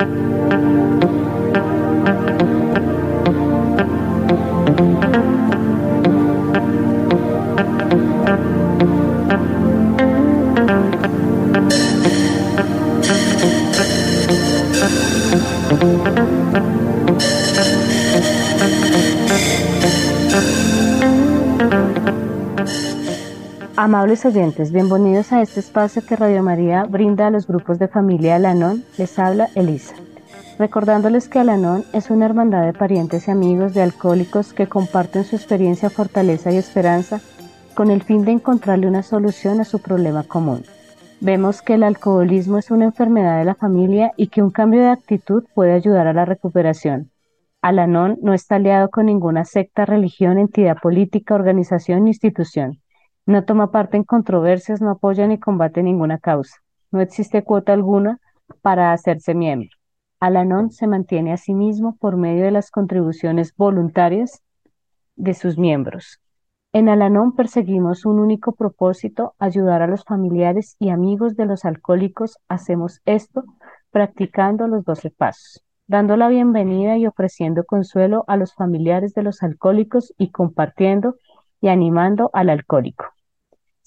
Thank you. Amables oyentes, bienvenidos a este espacio que Radio María brinda a los grupos de familia Alanón. Les habla Elisa. Recordándoles que Alanón es una hermandad de parientes y amigos de alcohólicos que comparten su experiencia, fortaleza y esperanza con el fin de encontrarle una solución a su problema común. Vemos que el alcoholismo es una enfermedad de la familia y que un cambio de actitud puede ayudar a la recuperación. Alanón no está aliado con ninguna secta, religión, entidad política, organización ni institución. No toma parte en controversias, no apoya ni combate ninguna causa. No existe cuota alguna para hacerse miembro. Alanon se mantiene a sí mismo por medio de las contribuciones voluntarias de sus miembros. En Alanon perseguimos un único propósito, ayudar a los familiares y amigos de los alcohólicos. Hacemos esto practicando los doce pasos, dando la bienvenida y ofreciendo consuelo a los familiares de los alcohólicos y compartiendo y animando al alcohólico.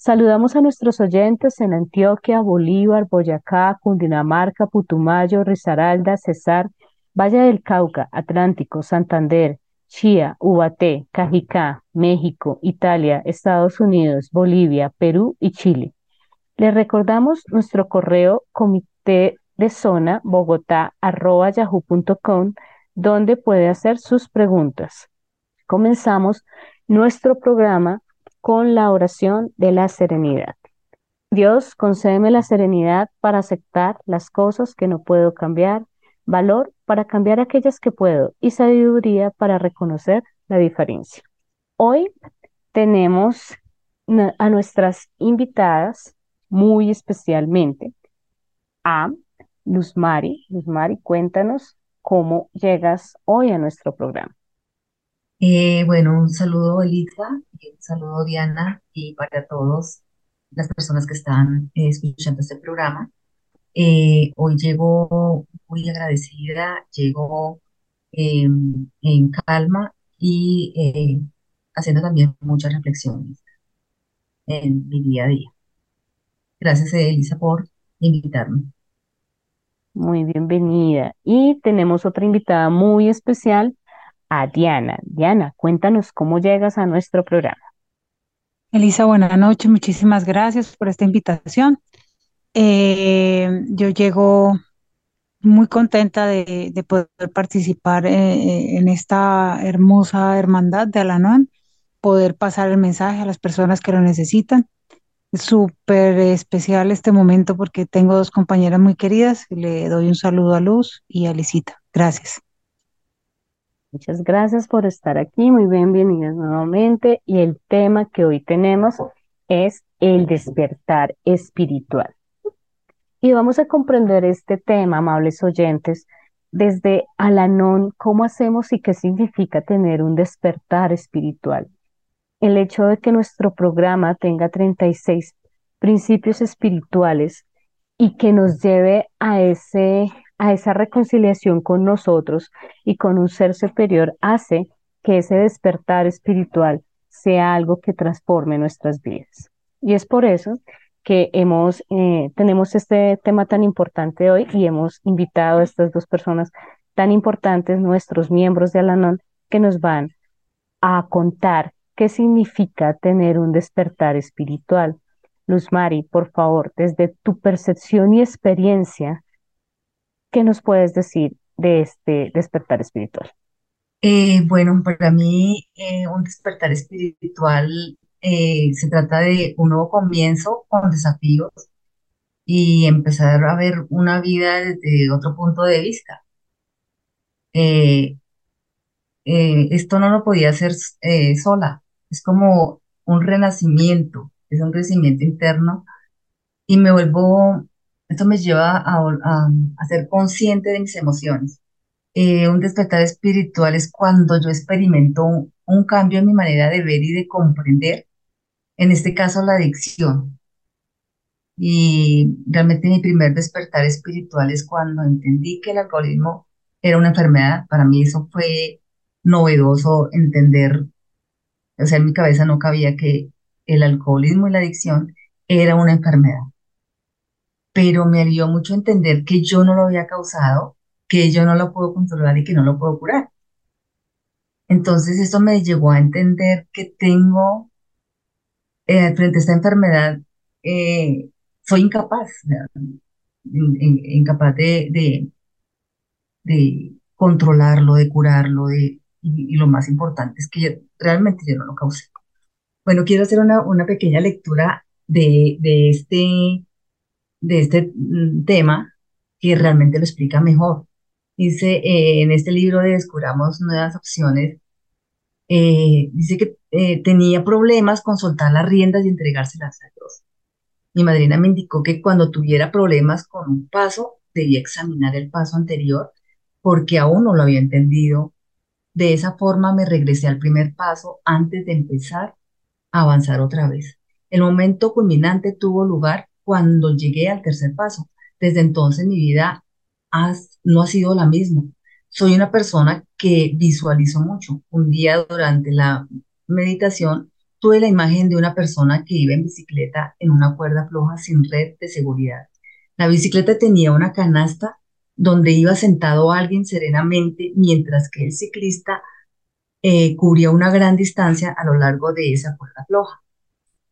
Saludamos a nuestros oyentes en Antioquia, Bolívar, Boyacá, Cundinamarca, Putumayo, Risaralda, Cesar, Valle del Cauca, Atlántico, Santander, Chía, Ubaté, Cajicá, México, Italia, Estados Unidos, Bolivia, Perú y Chile. Les recordamos nuestro correo comité de zona bogotá yahoo.com donde puede hacer sus preguntas. Comenzamos nuestro programa con la oración de la serenidad. Dios, concédeme la serenidad para aceptar las cosas que no puedo cambiar, valor para cambiar aquellas que puedo y sabiduría para reconocer la diferencia. Hoy tenemos a nuestras invitadas muy especialmente a Luz Mari. Luz Mari, cuéntanos cómo llegas hoy a nuestro programa. Eh, bueno, un saludo Elisa, un saludo Diana y para todos las personas que están eh, escuchando este programa. Eh, hoy llego muy agradecida, llego em, en calma y haciendo también muchas reflexiones en mi día a día. Gracias Elisa por invitarme. Muy bienvenida. Y tenemos otra invitada muy especial a Diana. Diana, cuéntanos cómo llegas a nuestro programa. Elisa, buenas noches, muchísimas gracias por esta invitación. Eh, yo llego muy contenta de, poder participar eh, en esta hermosa hermandad de Alanon, poder pasar el mensaje a las personas que lo necesitan. Es súper especial este momento porque tengo dos compañeras muy queridas. Le doy un saludo a Luz y a Lisita. Gracias. Muchas gracias por estar aquí, muy bienvenidas nuevamente. Y el tema que hoy tenemos es el despertar espiritual. Y vamos a comprender este tema, amables oyentes, desde Alanón, cómo hacemos y qué significa tener un despertar espiritual. El hecho de que nuestro programa tenga 36 principios espirituales y que nos lleve a ese a esa reconciliación con nosotros y con un ser superior hace que ese despertar espiritual sea algo que transforme nuestras vidas. Y es por eso que hemos, eh, tenemos este tema tan importante hoy y hemos invitado a estas dos personas tan importantes, nuestros miembros de Alanon, que nos van a contar qué significa tener un despertar espiritual. Luz Mari, por favor, desde tu percepción y experiencia, ¿Qué nos puedes decir de este despertar espiritual? Eh, bueno, para mí eh, un despertar espiritual eh, se trata de un nuevo comienzo con desafíos y empezar a ver una vida desde otro punto de vista. esto no lo podía hacer sola, es como un renacimiento, es un crecimiento interno y me vuelvo esto me lleva a, ser consciente de mis emociones. Eh, un despertar espiritual es cuando yo experimento un, cambio en mi manera de ver y de comprender, en este caso la adicción. Y realmente mi primer despertar espiritual es cuando entendí que el alcoholismo era una enfermedad. Para mí eso fue novedoso entender, o sea, en mi cabeza no cabía que el alcoholismo y la adicción era una enfermedad. Pero me ayudó mucho entender que yo no lo había causado, que yo no lo puedo controlar y que no lo puedo curar. Entonces eso me llevó a entender que tengo eh, frente a esta enfermedad, eh, soy incapaz, incapaz de, de, de, controlarlo, de curarlo, de, y, lo más importante es que realmente yo no lo causé. Bueno, quiero hacer una, una pequeña lectura de, de, este, de este mm, tema que realmente lo explica mejor. Dice, eh, en este libro de Descubramos Nuevas Opciones, eh, dice que eh, tenía problemas con soltar las riendas y entregárselas a Dios. Mi madrina me indicó que cuando tuviera problemas con un paso, debía examinar el paso anterior porque aún no lo había entendido. De esa forma me regresé al primer paso antes de empezar a avanzar otra vez. El momento culminante tuvo lugar cuando llegué al tercer paso. Desde entonces mi vida no ha sido la misma. Soy una persona que visualizo mucho. Un día durante la meditación tuve la imagen de una persona que iba en bicicleta en una cuerda floja sin red de seguridad. La bicicleta tenía una canasta donde iba sentado alguien serenamente mientras que el ciclista eh, cubría una gran distancia a lo largo de esa cuerda floja.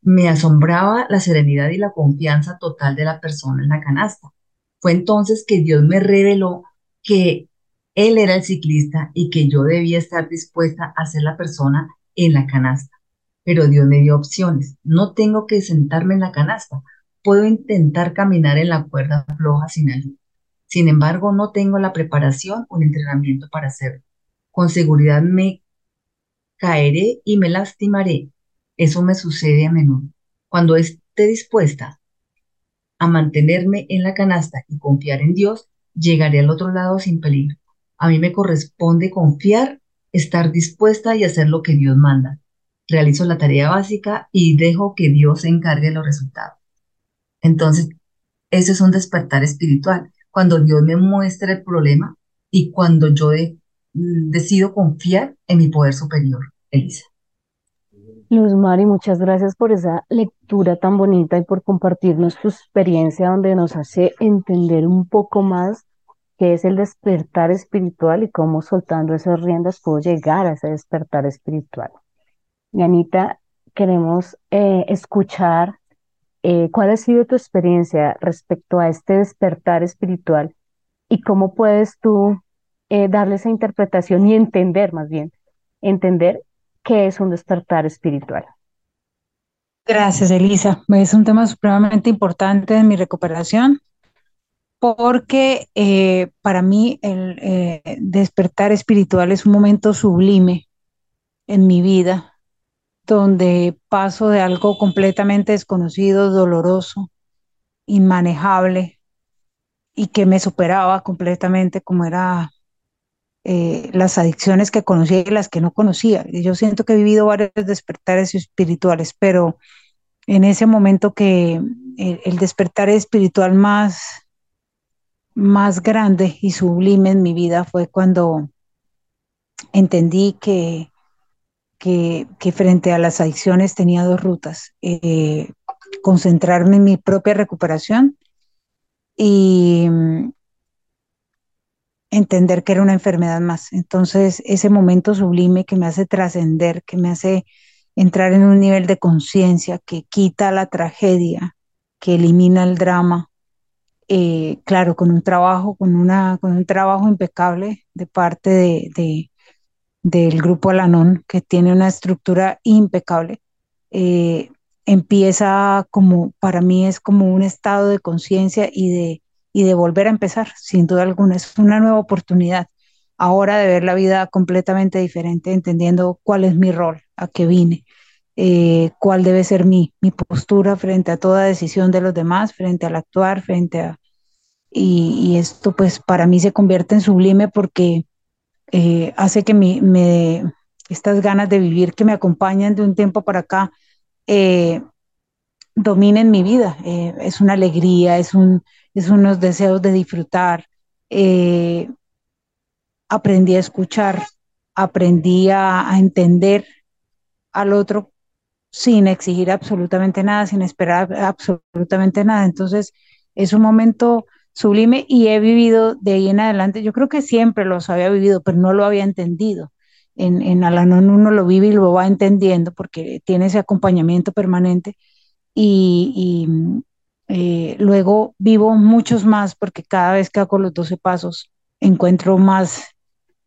Me asombraba la serenidad y la confianza total de la persona en la canasta. Fue entonces que Dios me reveló que él era el ciclista y que yo debía estar dispuesta a ser la persona en la canasta. Pero Dios me dio opciones. No tengo que sentarme en la canasta. Puedo intentar caminar en la cuerda floja sin ayuda. Sin embargo, no tengo la preparación o el entrenamiento para hacerlo. Con seguridad me caeré y me lastimaré. Eso me sucede a menudo. Cuando esté dispuesta a mantenerme en la canasta y confiar en Dios, llegaré al otro lado sin peligro. A mí me corresponde confiar, estar dispuesta y hacer lo que Dios manda. Realizo la tarea básica y dejo que Dios se encargue de los resultados. Entonces, ese es un despertar espiritual. Cuando Dios me muestra el problema y cuando yo mm, decido confiar en mi poder superior. Elisa. Luz Mari, muchas gracias por esa lectura tan bonita y por compartirnos tu experiencia donde nos hace entender un poco más qué es el despertar espiritual y cómo soltando esas riendas puedo llegar a ese despertar espiritual. Y Anita, queremos eh, escuchar eh, cuál ha sido tu experiencia respecto a este despertar espiritual y cómo puedes tú eh, darle esa interpretación y entender más bien, entender qué es un despertar espiritual. Gracias, Elisa. Es un tema supremamente importante en mi recuperación porque eh, para mí el eh, despertar espiritual es un momento sublime en mi vida, donde paso de algo completamente desconocido, doloroso, inmanejable y que me superaba completamente como era eh, las adicciones que conocía y las que no conocía. Yo siento que he vivido varios despertares espirituales, pero en ese momento que el despertar espiritual más más grande y sublime en mi vida fue cuando entendí que, que, frente a las adicciones tenía dos rutas, eh, concentrarme en mi propia recuperación y entender que era una enfermedad más. Entonces, ese momento sublime que me hace trascender, que me hace entrar en un nivel de conciencia que quita la tragedia, que elimina el drama, eh, claro, con un trabajo, con, una, con un trabajo impecable de parte de, del grupo Alanon, que tiene una estructura impecable. Eh, empieza como, para mí es como un estado de conciencia y de, y de volver a empezar, sin duda alguna. Es una nueva oportunidad ahora de ver la vida completamente diferente, entendiendo cuál es mi rol, a qué vine. Eh, cuál debe ser mi, mi postura frente a toda decisión de los demás, frente al actuar, frente a... Y, esto pues para mí se convierte en sublime porque eh, hace que mi, me, estas ganas de vivir que me acompañan de un tiempo para acá, eh, dominen mi vida. Eh, es una alegría, es, un, es unos deseos de disfrutar. Eh, aprendí a escuchar, aprendí a, a entender al otro sin exigir absolutamente nada, sin esperar absolutamente nada. Entonces, es un momento sublime y he vivido de ahí en adelante. Yo creo que siempre los había vivido, pero no lo había entendido. En, en Alanón uno lo vive y lo va entendiendo porque tiene ese acompañamiento permanente y, eh, luego vivo muchos más porque cada vez que hago los 12 pasos encuentro más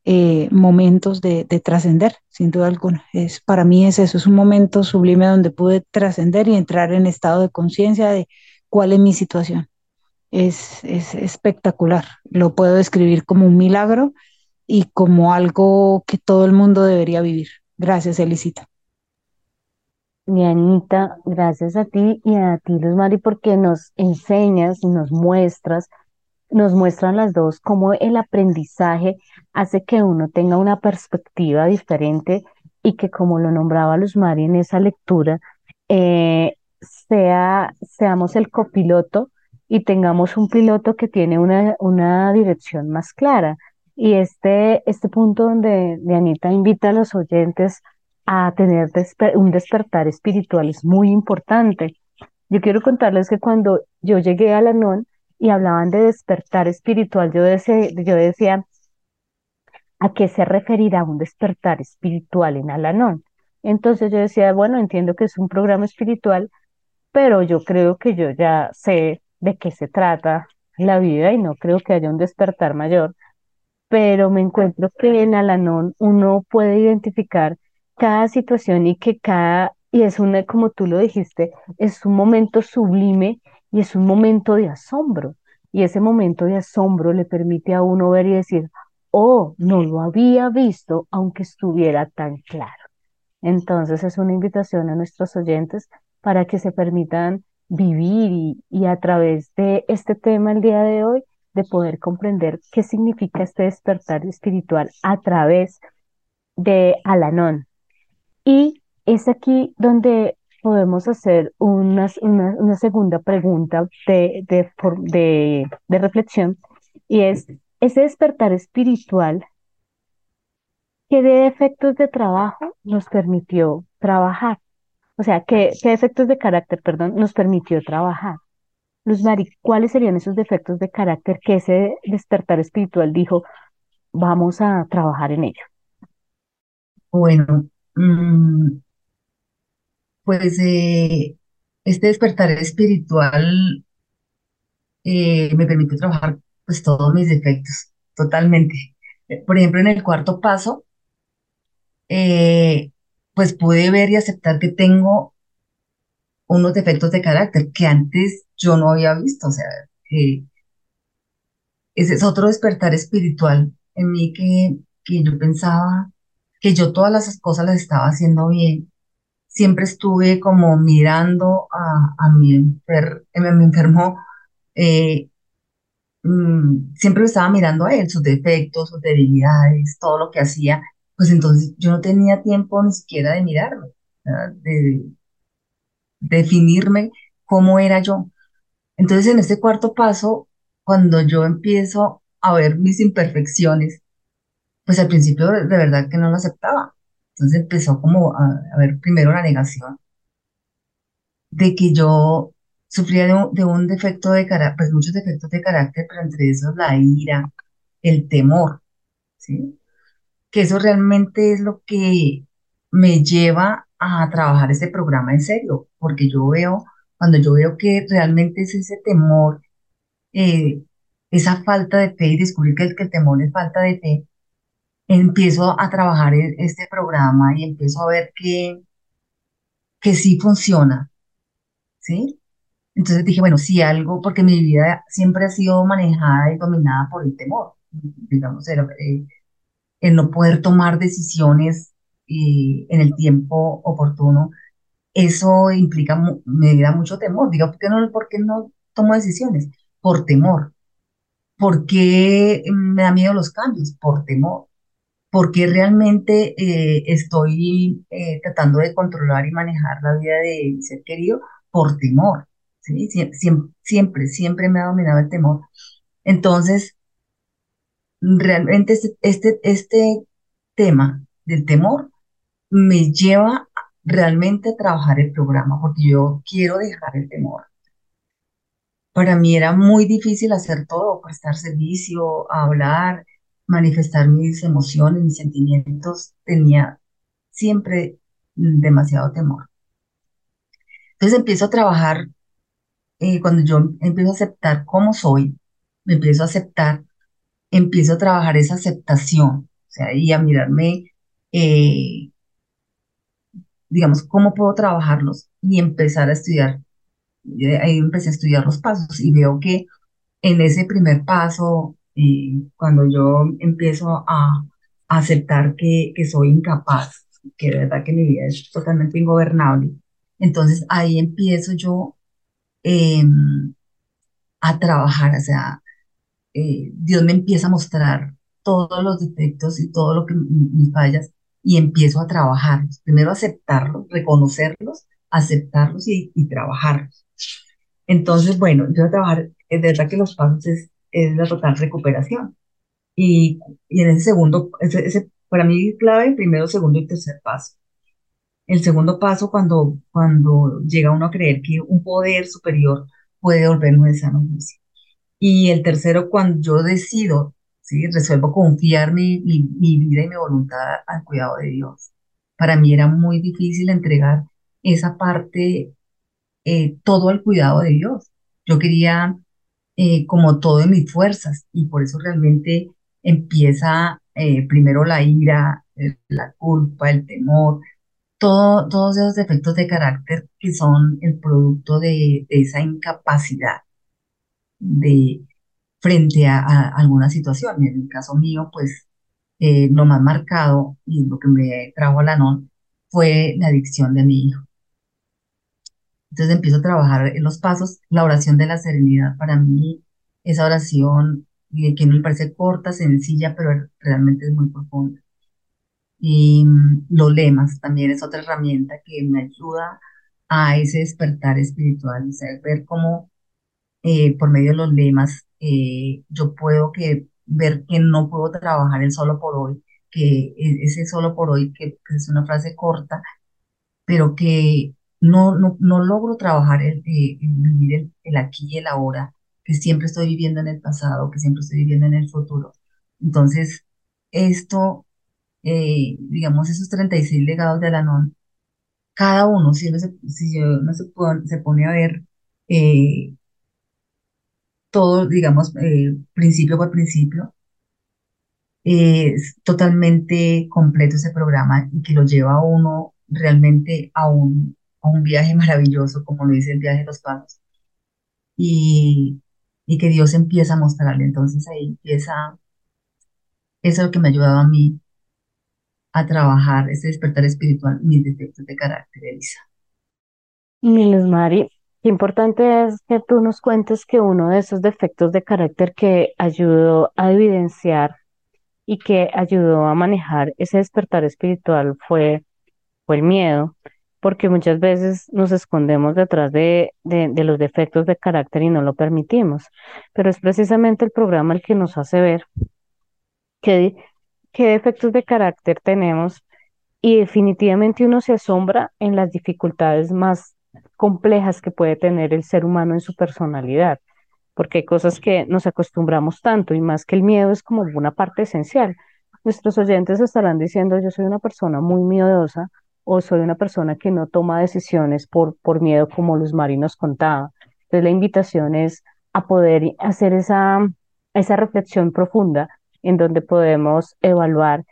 eh, momentos de, trascender, sin duda alguna. Es, para mí es eso, es un momento sublime donde pude trascender y entrar en estado de conciencia de cuál es mi situación. Es, es espectacular, lo puedo describir como un milagro y como algo que todo el mundo debería vivir. Gracias, Elisita. Mi Anita, gracias a ti y a ti, Luz Mari, porque nos enseñas y nos muestras nos muestran las dos cómo el aprendizaje hace que uno tenga una perspectiva diferente y que como lo nombraba Luz Mari en esa lectura, eh, sea, seamos el copiloto y tengamos un piloto que tiene una, una dirección más clara. Y este, este punto donde Anita invita a los oyentes tener un despertar espiritual es muy importante. Yo quiero contarles que cuando yo llegué a la NON, y hablaban de despertar espiritual, yo, yo decía, ¿a qué se referirá un despertar espiritual en Alanón? Entonces yo decía, bueno, entiendo que es un programa espiritual, pero yo creo que yo ya sé de qué se trata la vida y no creo que haya un despertar mayor, pero me encuentro que en Alanón uno puede identificar cada situación y que cada, y es una, como tú lo dijiste, es un momento sublime y es un momento de asombro. Y ese momento de asombro le permite a uno ver y decir, oh, no lo había visto aunque estuviera tan claro. Entonces es una invitación a nuestros oyentes para que se permitan vivir y, a través de este tema el día de hoy, de poder comprender qué significa este despertar espiritual a través de Alanón. Y es aquí donde podemos hacer una, una, segunda pregunta de, de, de, reflexión y es, ese despertar espiritual, ¿qué de efectos de trabajo nos permitió trabajar? O sea, ¿qué, qué de carácter, perdón, nos permitió trabajar? Luz Mari, ¿cuáles serían esos defectos de carácter que ese despertar espiritual dijo, vamos a trabajar en ello? Bueno, pues eh, este despertar espiritual eh, me permite trabajar pues todos mis defectos, totalmente. Eh, por ejemplo, en el cuarto paso, pues pude ver y aceptar que tengo unos defectos de carácter que antes yo no había visto. O sea, ese es otro despertar espiritual en mí que, que yo pensaba que yo todas las cosas las estaba haciendo bien. Siempre estuve como mirando a, a mi, enfer a mi enfermo, eh, mm, siempre lo estaba mirando a él, sus defectos, sus debilidades, todo lo que hacía, pues entonces yo no tenía tiempo ni siquiera de mirarlo, de, definirme cómo era yo. Entonces en este cuarto paso, cuando yo empiezo a ver mis imperfecciones, pues al principio de verdad que no lo aceptaba. Entonces empezó como a, ver primero la negación de que yo sufría de un, defecto de carácter, pues muchos defectos de carácter, pero entre esos la ira, el temor, ¿sí? Que eso realmente es lo que me lleva a trabajar este programa en serio, porque yo veo, cuando yo veo que realmente es ese temor, eh, esa falta de fe y descubrir que el, que el temor es falta de fe, empiezo a trabajar en este programa y empiezo a ver que, que sí funciona, ¿sí? Entonces dije, bueno, sí algo, porque mi vida siempre ha sido manejada y dominada por el temor, digamos, el, eh, no poder tomar decisiones eh, en el tiempo oportuno, eso implica, me da mucho temor. Digo, ¿por qué no, por no tomo decisiones? Por temor. ¿Por qué me da miedo los cambios? Por temor porque realmente eh, estoy eh, tratando de controlar y manejar la vida de mi ser querido, por temor, ¿sí? Siempre, siempre, siempre me ha dominado el temor. Entonces, realmente este, este, este tema del temor me lleva realmente a trabajar el programa, porque yo quiero dejar el temor. Para mí era muy difícil hacer todo, prestar servicio, hablar, manifestar mis emociones, mis sentimientos. Tenía siempre demasiado temor. Entonces empiezo a trabajar, eh, cuando yo empiezo a aceptar cómo soy, me empiezo a aceptar, empiezo a trabajar esa aceptación, o sea, y a mirarme, eh, digamos, cómo puedo trabajarlos y empezar a estudiar. Ahí empecé a estudiar los pasos y veo que en ese primer paso, eh, cuando yo empiezo a, aceptar que, que soy incapaz, que de verdad que mi vida es totalmente ingobernable, entonces ahí empiezo yo em, a trabajar, o sea, eh, Dios me empieza a mostrar todos los defectos y todo lo que mis fallas y empiezo a trabajarlos. Primero aceptarlos, reconocerlos, aceptarlos y, trabajarlos. Entonces, bueno, yo a trabajar, es verdad que los pasos es, la total recuperación. Y, y en ese segundo, ese, para mí clave, primero, segundo y tercer paso. El segundo paso, cuando, cuando llega uno a creer que un poder superior puede volvernos de sano. Y el tercero, cuando yo decido, ¿sí? resuelvo confiar mi, mi, vida y mi voluntad al cuidado de Dios. Para mí era muy difícil entregar esa parte, eh, todo al cuidado de Dios. Yo quería eh, como todo en mis fuerzas y por eso realmente empieza eh, primero la ira, la culpa, el temor, todos esos defectos de carácter que son el producto de, esa incapacidad de frente a, alguna situación. En el caso mío, pues eh, lo más marcado y lo que me trajo a la NON fue la adicción de mi hijo. Entonces empiezo a trabajar en los pasos, la oración de la serenidad. Para mí, esa oración que me parece corta, sencilla, pero realmente es muy profunda. Y mm, los lemas también es otra herramienta que me ayuda a ese despertar espiritual, o sea, ver cómo eh, por medio de los lemas eh, yo puedo que, ver que no puedo trabajar el solo por hoy, que e, ese solo por hoy, que, es una frase corta, pero que no, no, logro trabajar el, eh, vivir el, aquí y el ahora, que siempre estoy viviendo en el pasado, que siempre estoy viviendo en el futuro. Entonces, esto eh, digamos, esos 36 legados de Alanón, cada uno, si uno se, si uno se, pone, se pone a ver eh, todo, digamos, principio por principio, es totalmente completo ese programa y que lo lleva a uno realmente a un, un viaje maravilloso, como lo dice el viaje de los pasos. Y, y que Dios empieza a mostrarle. Entonces ahí empieza, eso es lo que me ha ayudado a mí a trabajar ese despertar espiritual, mis defectos de carácter, Elisa. Miles Mari, qué importante es que tú nos cuentes que uno de esos defectos de carácter que ayudó a evidenciar y que ayudó a manejar ese despertar espiritual fue, fue el miedo, porque muchas veces nos escondemos detrás de, de, los defectos de carácter y no lo permitimos. Pero es precisamente el programa el que nos hace ver que qué defectos de carácter tenemos y definitivamente uno se asombra en las dificultades más complejas que puede tener el ser humano en su personalidad, porque hay cosas que nos acostumbramos tanto y más que el miedo es como una parte esencial. Nuestros oyentes estarán diciendo yo soy una persona muy miedosa o soy una persona que no toma decisiones por, por miedo como los marinos contaba. Entonces la invitación es a poder hacer esa, esa reflexión profunda en donde podemos evaluar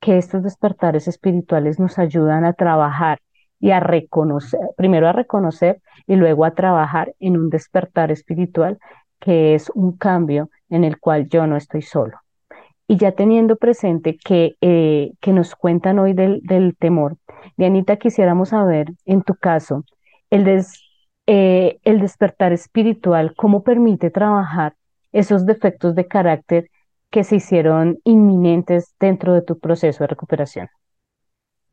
que estos despertares espirituales nos ayudan a trabajar y a reconocer, primero a reconocer y luego a trabajar en un despertar espiritual que es un cambio en el cual yo no estoy solo. Y ya teniendo presente que, eh, que nos cuentan hoy del, del temor, Dianita, quisiéramos saber, en tu caso, el, eh, el despertar espiritual, cómo permite trabajar esos defectos de carácter que se hicieron inminentes dentro de tu proceso de recuperación.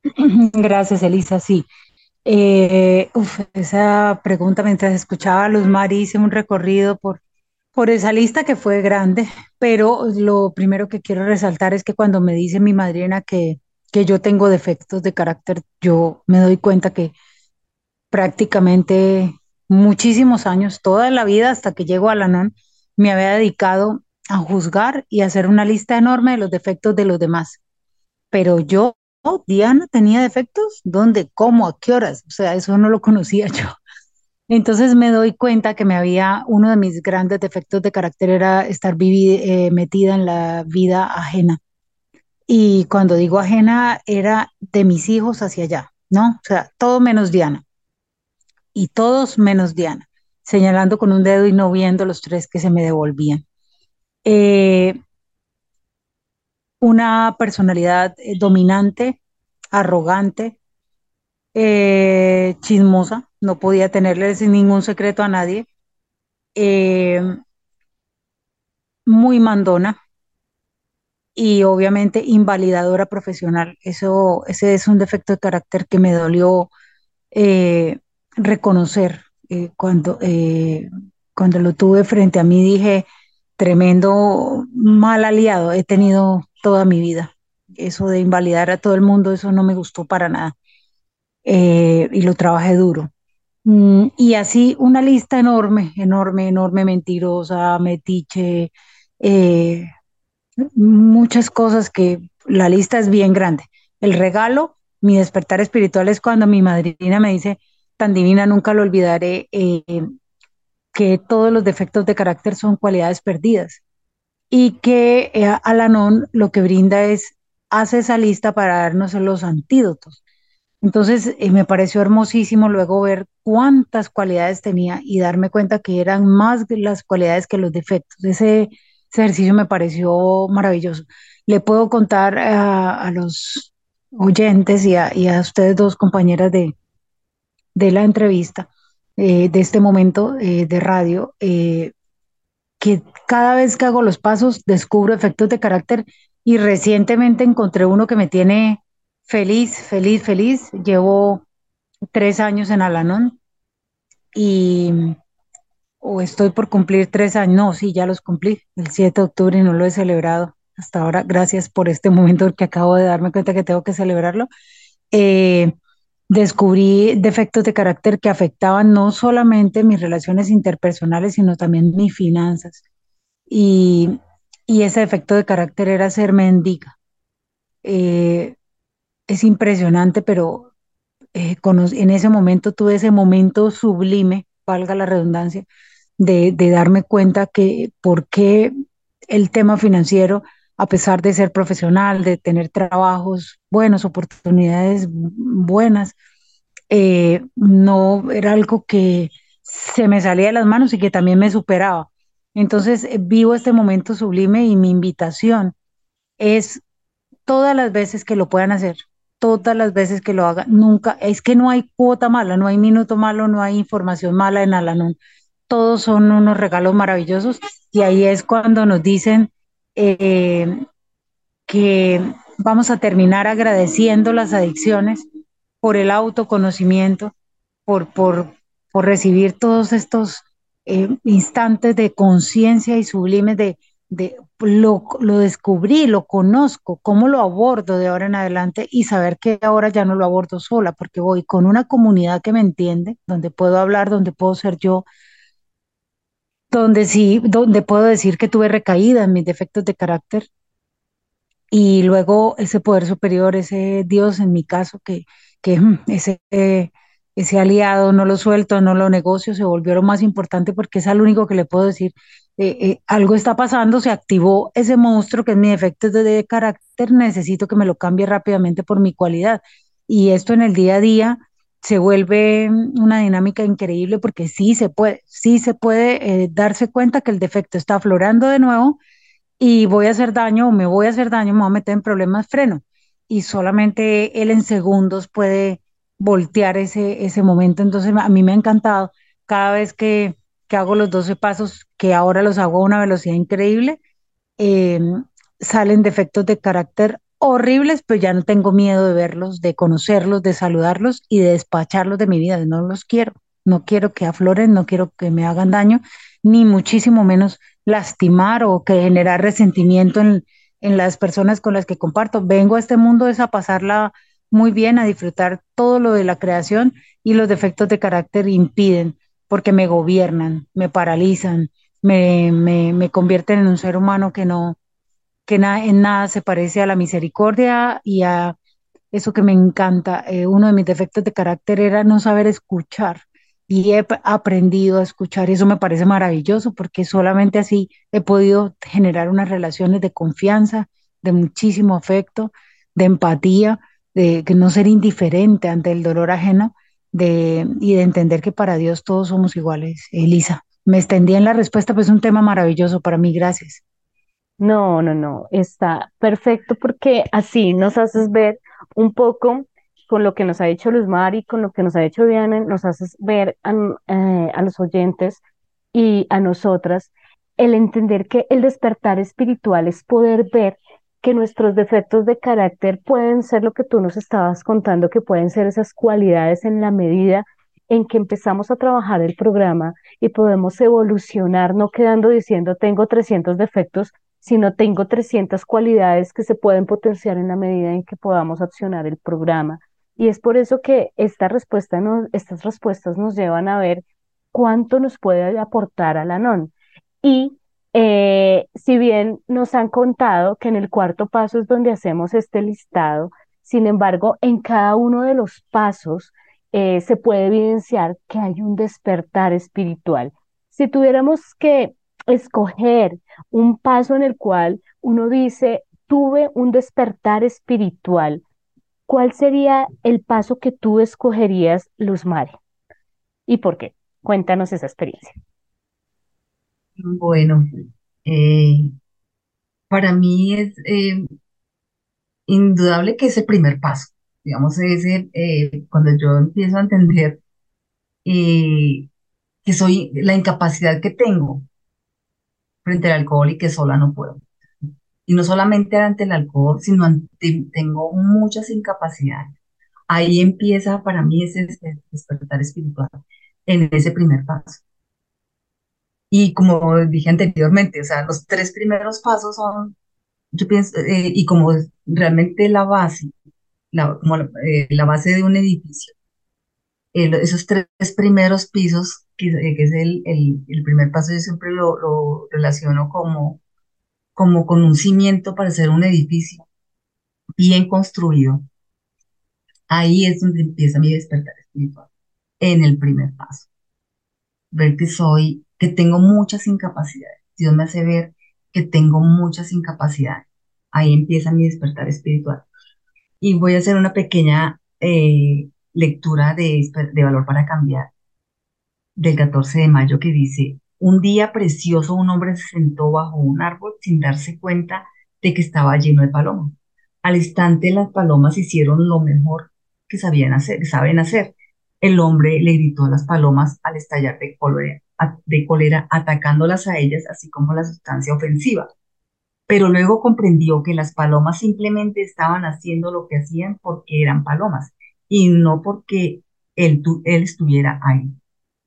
Gracias, Elisa. Sí, Eh, uf, esa pregunta mientras escuchaba a Luz Mari hice un recorrido por, por esa lista que fue grande, pero lo primero que quiero resaltar es que cuando me dice mi madrina que, que yo tengo defectos de carácter, yo me doy cuenta que prácticamente muchísimos años, toda la vida hasta que llego a la NON, me había dedicado a juzgar y a hacer una lista enorme de los defectos de los demás. Pero yo, Diana, tenía defectos, ¿dónde? ¿Cómo? ¿A qué horas? O sea, eso no lo conocía yo. Entonces me doy cuenta que me había, uno de mis grandes defectos de carácter era estar eh, metida en la vida ajena. Y cuando digo ajena, era de mis hijos hacia allá, ¿no? O sea, todo menos Diana y todos menos Diana, señalando con un dedo y no viendo los tres que se me devolvían. Eh, una personalidad eh, dominante, arrogante, eh, chismosa, no podía tenerle ningún secreto a nadie, muy mandona y obviamente invalidadora profesional. Eso, ese es un defecto de carácter que me dolió eh, reconocer eh, cuando, eh, cuando lo tuve frente a mí. Dije, tremendo mal aliado he tenido toda mi vida. Eso de invalidar a todo el mundo, eso no me gustó para nada. Y lo trabajé duro. Mm, y así una lista enorme, enorme, enorme, mentirosa, metiche, muchas cosas que la lista es bien grande. El regalo, mi despertar espiritual es cuando mi madrina me dice, tan divina, nunca lo olvidaré, eh, que todos los defectos de carácter son cualidades perdidas y que eh, Alanon lo que brinda es, hace esa lista para darnos los antídotos. Entonces, eh, me pareció hermosísimo luego ver cuántas cualidades tenía y darme cuenta que eran más las cualidades que los defectos. Ese, ese ejercicio me pareció maravilloso. Le puedo contar a, los oyentes y a, ustedes dos compañeras de, de la entrevista, eh, de este momento eh, de radio, eh, que cada vez que hago los pasos descubro efectos de carácter y recientemente encontré uno que me tiene feliz, feliz, feliz. Llevo tres años en Alanon y o estoy por cumplir tres años. No, sí, ya los cumplí el 7 de octubre y no lo he celebrado hasta ahora. Gracias por este momento que acabo de darme cuenta que tengo que celebrarlo. Eh, descubrí defectos de carácter que afectaban no solamente mis relaciones interpersonales, sino también mis finanzas. Y, y ese defecto de carácter era ser mendiga. Eh, es impresionante, pero eh, en ese momento tuve ese momento sublime, valga la redundancia, de, darme cuenta que por qué el tema financiero, a pesar de ser profesional, de tener trabajos buenos, oportunidades buenas, eh, no era algo que se me salía de las manos y que también me superaba. Entonces, eh, vivo este momento sublime y mi invitación es todas las veces que lo puedan hacer, todas las veces que lo hagan, nunca, es que no hay cuota mala, no hay minuto malo, no hay información mala en Alanon, todos son unos regalos maravillosos. Y ahí es cuando nos dicen eh, que vamos a terminar agradeciendo las adicciones por el autoconocimiento, por, por, por recibir todos estos eh, instantes de conciencia y sublimes de, de lo, lo descubrí, lo conozco, cómo lo abordo de ahora en adelante y saber que ahora ya no lo abordo sola, porque voy con una comunidad que me entiende, donde puedo hablar, donde puedo ser yo, donde sí, donde puedo decir que tuve recaída en mis defectos de carácter y luego ese poder superior, ese Dios en mi caso, que, que mm, ese, ese aliado no lo suelto, no lo negocio, se volvió lo más importante porque es al único que le puedo decir, eh, eh, algo está pasando, se activó ese monstruo que es mi defecto de, de carácter, necesito que me lo cambie rápidamente por mi cualidad. Y esto en el día a día se vuelve una dinámica increíble porque sí se puede, sí se puede eh, darse cuenta que el defecto está aflorando de nuevo y voy a hacer daño o me voy a hacer daño, me voy a meter en problemas, freno. Y solamente él en segundos puede voltear ese, ese momento. Entonces a mí me ha encantado cada vez que, que hago los 12 pasos, que ahora los hago a una velocidad increíble, eh, salen defectos de carácter horribles, pero ya no tengo miedo de verlos, de conocerlos, de saludarlos y de despacharlos de mi vida. No los quiero, no quiero que afloren, no quiero que me hagan daño, ni muchísimo menos lastimar o que generar resentimiento en, en las personas con las que comparto. Vengo a este mundo es a pasarla muy bien, a disfrutar todo lo de la creación y los defectos de carácter impiden porque me gobiernan, me paralizan, me, me, me convierten en un ser humano que no, que en nada se parece a la misericordia y a eso que me encanta. Eh, uno de mis defectos de carácter era no saber escuchar y he aprendido a escuchar y eso me parece maravilloso porque solamente así he podido generar unas relaciones de confianza, de muchísimo afecto, de empatía, de que no ser indiferente ante el dolor ajeno de, y de entender que para Dios todos somos iguales. Elisa, me extendí en la respuesta, pues es un tema maravilloso para mí, gracias. No, no, no, está perfecto porque así nos haces ver un poco con lo que nos ha dicho Luz Mari, con lo que nos ha dicho Diana, nos haces ver a, eh, a los oyentes y a nosotras el entender que el despertar espiritual es poder ver que nuestros defectos de carácter pueden ser lo que tú nos estabas contando, que pueden ser esas cualidades en la medida en que empezamos a trabajar el programa y podemos evolucionar, no quedando diciendo tengo 300 defectos, sino tengo 300 cualidades que se pueden potenciar en la medida en que podamos accionar el programa. Y es por eso que esta respuesta estas respuestas nos llevan a ver cuánto nos puede aportar a la NON. Y eh, si bien nos han contado que en el cuarto paso es donde hacemos este listado, sin embargo, en cada uno de los pasos eh, se puede evidenciar que hay un despertar espiritual. Si tuviéramos que escoger un paso en el cual uno dice, tuve un despertar espiritual, ¿cuál sería el paso que tú escogerías, Luz Mari? ¿Y por qué? Cuéntanos esa experiencia. Bueno, eh, para mí es eh, indudable que es el primer paso. Digamos, es eh, cuando yo empiezo a entender que soy la incapacidad que tengo frente al alcohol y que sola no puedo. Y no solamente ante el alcohol, sino ante, tengo muchas incapacidades. Ahí empieza para mí ese despertar espiritual, en ese primer paso. Y como dije anteriormente, o sea, los tres primeros pasos son, yo pienso, eh, y como realmente la base, la, como la, eh, base de un edificio, esos tres primeros pisos que, es el, el, primer paso, yo siempre lo, lo, relaciono como, como con un cimiento para hacer un edificio bien construido. Ahí es donde empieza mi despertar espiritual, en el primer paso. Ver que soy, que tengo muchas incapacidades. Dios me hace ver que tengo muchas incapacidades. Ahí empieza mi despertar espiritual. Y voy a hacer una pequeña eh, lectura de, de valor para cambiar del 14 de mayo que dice, un día precioso un hombre se sentó bajo un árbol sin darse cuenta de que estaba lleno de palomas. Al instante las palomas hicieron lo mejor que sabían hacer, saben hacer. El hombre le gritó a las palomas al estallar de cólera, de cólera, atacándolas a ellas, así como la sustancia ofensiva. Pero luego comprendió que las palomas simplemente estaban haciendo lo que hacían porque eran palomas y no porque él, él estuviera ahí.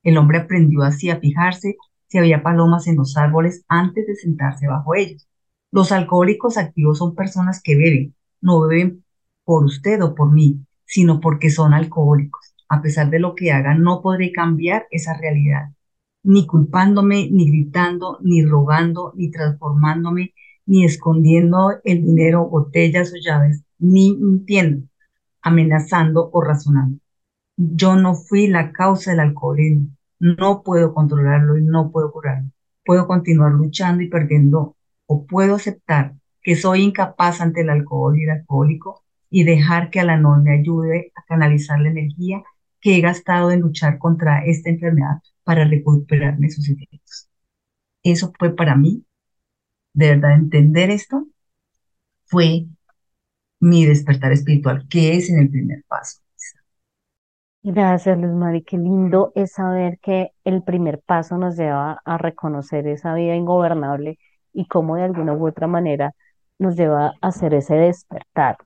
El hombre aprendió así a fijarse si había palomas en los árboles antes de sentarse bajo ellos. Los alcohólicos activos son personas que beben, no beben por usted o por mí, sino porque son alcohólicos. A pesar de lo que hagan, no podré cambiar esa realidad, ni culpándome, ni gritando, ni rogando, ni transformándome, ni escondiendo el dinero, botellas o llaves, ni mintiendo, amenazando o razonando. Yo no fui la causa del alcoholismo. No puedo controlarlo y no puedo curarlo. Puedo continuar luchando y perdiendo o puedo aceptar que soy incapaz ante el alcohol y el alcohólico y dejar que Alanón me ayude a canalizar la energía que he gastado en luchar contra esta enfermedad para recuperarme sus efectos. Eso fue para mí, de verdad, entender esto fue mi despertar espiritual, que es en el primer paso. Gracias, Luz Mari. Qué lindo es saber que el primer paso nos lleva a reconocer esa vida ingobernable y cómo de alguna u otra manera nos lleva a hacer ese despertar.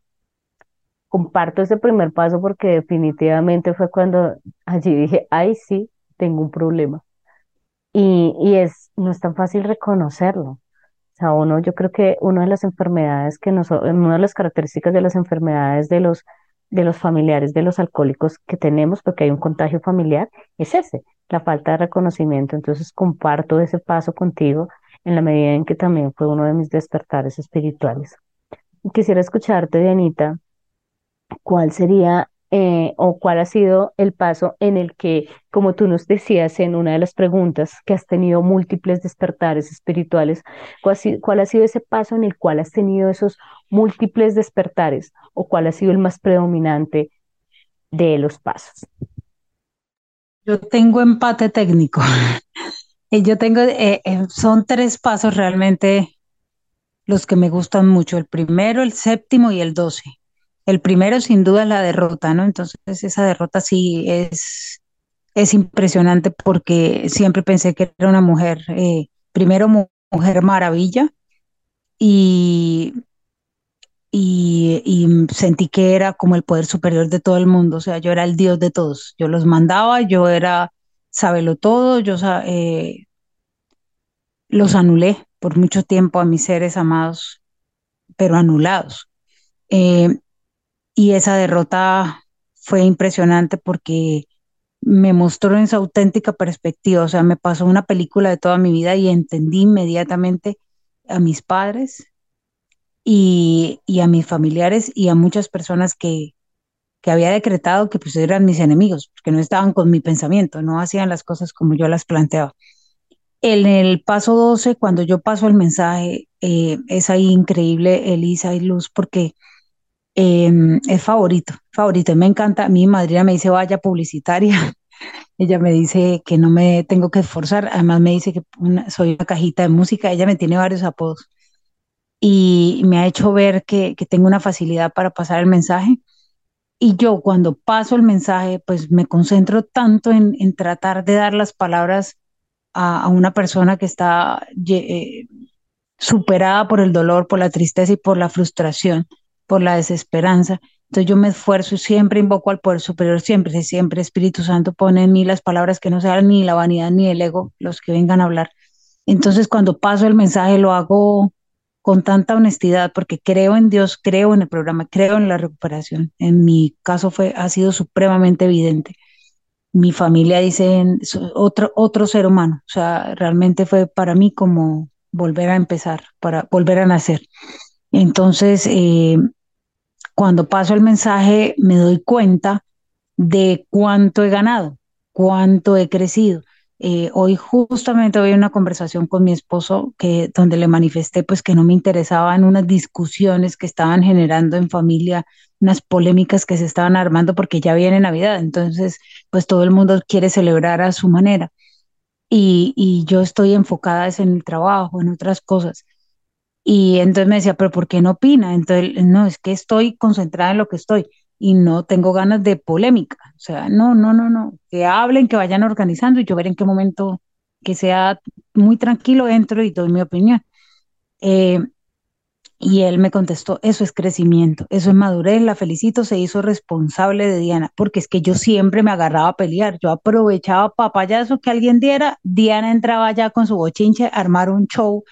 Comparto ese primer paso porque definitivamente fue cuando allí dije, ay, sí, tengo un problema. Y, y es, no es tan fácil reconocerlo. Sea, uno, yo creo que una de las enfermedades que nos, una de las características de las enfermedades de los, de los familiares de los alcohólicos que tenemos, porque hay un contagio familiar, es ese, la falta de reconocimiento. Entonces comparto ese paso contigo en la medida en que también fue uno de mis despertares espirituales. Quisiera escucharte, Dianita, cuál sería eh, o cuál ha sido el paso en el que, como tú nos decías en una de las preguntas, que has tenido múltiples despertares espirituales, cuál ha sido ese paso en el cual has tenido esos múltiples despertares o cuál ha sido el más predominante de los pasos. Yo tengo empate técnico. yo tengo, eh, eh, son tres pasos realmente los que me gustan mucho. El primero, el séptimo y el doce. El primero, sin duda, es la derrota, ¿no? Entonces, esa derrota sí es, es impresionante porque siempre pensé que era una mujer, eh, primero mujer maravilla, y, y, sentí que era como el poder superior de todo el mundo, o sea, yo era el dios de todos, yo los mandaba, yo era sábelo todo, yo eh, los anulé por mucho tiempo a mis seres amados, pero anulados. Eh, y esa derrota fue impresionante porque me mostró en su auténtica perspectiva, o sea, me pasó una película de toda mi vida y entendí inmediatamente a mis padres, y, a mis familiares y a muchas personas que, que había decretado que pues eran mis enemigos, porque no estaban con mi pensamiento, no hacían las cosas como yo las planteaba. En el paso 12, cuando yo paso el mensaje, eh, es ahí increíble, Elisa y Luz, porque em, es favorito, favorito. Me encanta, mi madrina me dice, vaya publicitaria. Ella me dice que no me tengo que esforzar, además me dice que soy una cajita de música, ella me tiene varios apodos y me ha hecho ver que, tengo una facilidad para pasar el mensaje. Y yo cuando paso el mensaje, pues me concentro tanto en, tratar de dar las palabras a, una persona que está eh, superada por el dolor, por la tristeza y por la frustración, por la desesperanza. Entonces yo me esfuerzo siempre invoco al poder superior, siempre, siempre Espíritu Santo pone en mí las palabras que no sean ni la vanidad ni el ego los que vengan a hablar. Entonces cuando paso el mensaje lo hago con tanta honestidad porque creo en Dios, creo en el programa, creo en la recuperación. En mi caso fue, ha sido supremamente evidente. Mi familia dice otro, otro ser humano, o sea, realmente fue para mí como volver a empezar, para volver a nacer. Entonces, eh, cuando paso el mensaje, me doy cuenta de cuánto he ganado, cuánto he crecido. Eh, hoy justamente hoy una conversación con mi esposo que donde le manifesté pues que no me interesaban unas discusiones que estaban generando en familia, unas polémicas que se estaban armando porque ya viene Navidad, entonces pues todo el mundo quiere celebrar a su manera y, y yo estoy enfocada en el trabajo, en otras cosas. Y entonces me decía, pero ¿por qué no opina? Entonces, no, es que estoy concentrada en lo que estoy y no tengo ganas de polémica. O sea, no, no, no, no. Que hablen, que vayan organizando y yo veré en qué momento que sea muy tranquilo entro y doy mi opinión. Eh, y él me contestó, eso es crecimiento, eso es madurez, la felicito, se hizo responsable de Diana, porque es que yo siempre me agarraba a pelear, yo aprovechaba papayazo que alguien diera, Diana entraba ya con su bochinche, armar un show,